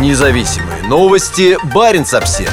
Независимые новости. Барин обсерва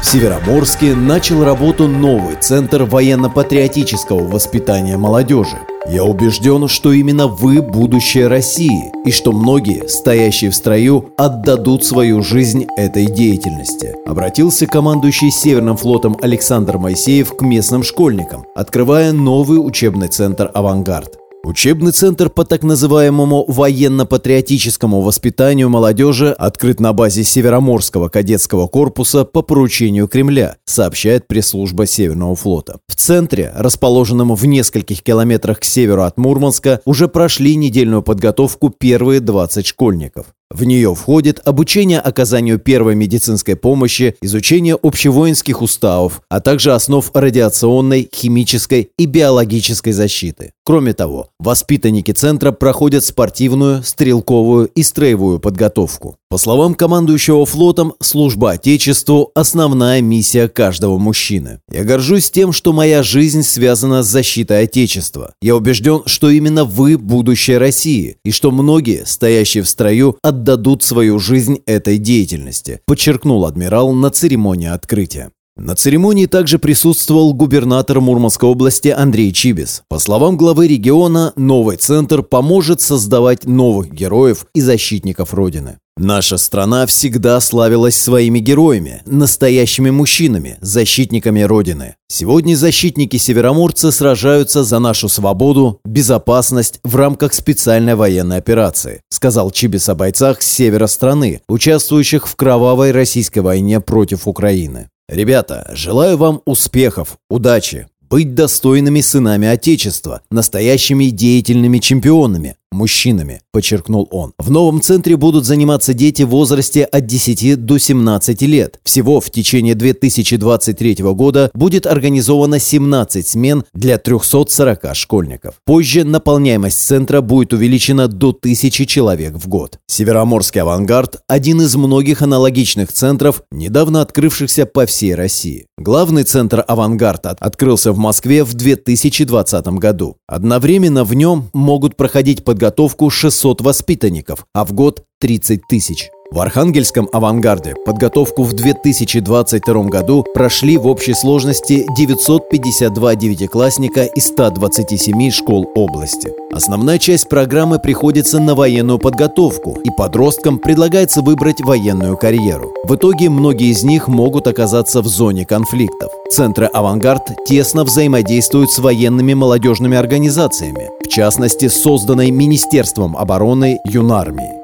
В Североморске начал работу новый центр военно-патриотического воспитания молодежи. Я убежден, что именно вы будущее России, и что многие, стоящие в строю, отдадут свою жизнь этой деятельности. Обратился командующий Северным флотом Александр Моисеев к местным школьникам, открывая новый учебный центр «Авангард». Учебный центр по так называемому военно-патриотическому воспитанию молодежи открыт на базе Североморского кадетского корпуса по поручению Кремля, сообщает пресс-служба Северного флота. В центре, расположенном в нескольких километрах к северу от Мурманска, уже прошли недельную подготовку первые 20 школьников. В нее входит обучение оказанию первой медицинской помощи, изучение общевоинских уставов, а также основ радиационной, химической и биологической защиты. Кроме того, воспитанники центра проходят спортивную, стрелковую и строевую подготовку. По словам командующего флотом, служба Отечеству – основная миссия каждого мужчины. Я горжусь тем, что моя жизнь связана с защитой Отечества. Я убежден, что именно вы – будущее России, и что многие, стоящие в строю, отдадут свою жизнь этой деятельности, подчеркнул адмирал на церемонии открытия. На церемонии также присутствовал губернатор Мурманской области Андрей Чибис. По словам главы региона, новый центр поможет создавать новых героев и защитников Родины. Наша страна всегда славилась своими героями, настоящими мужчинами, защитниками Родины. Сегодня защитники североморцы сражаются за нашу свободу, безопасность в рамках специальной военной операции, сказал Чибис о бойцах с севера страны, участвующих в кровавой российской войне против Украины. Ребята, желаю вам успехов, удачи, быть достойными сынами Отечества, настоящими деятельными чемпионами, мужчинами, подчеркнул он. В новом центре будут заниматься дети в возрасте от 10 до 17 лет. Всего в течение 2023 года будет организовано 17 смен для 340 школьников. Позже наполняемость центра будет увеличена до 1000 человек в год. Североморский авангард – один из многих аналогичных центров, недавно открывшихся по всей России. Главный центр «Авангард» открылся в Москве в 2020 году. Одновременно в нем могут проходить подготовку 600 500 воспитанников, а в год 30 тысяч. В Архангельском авангарде подготовку в 2022 году прошли в общей сложности 952 девятиклассника из 127 школ области. Основная часть программы приходится на военную подготовку, и подросткам предлагается выбрать военную карьеру. В итоге многие из них могут оказаться в зоне конфликтов. Центры «Авангард» тесно взаимодействуют с военными молодежными организациями, в частности, созданной Министерством обороны Юнармии.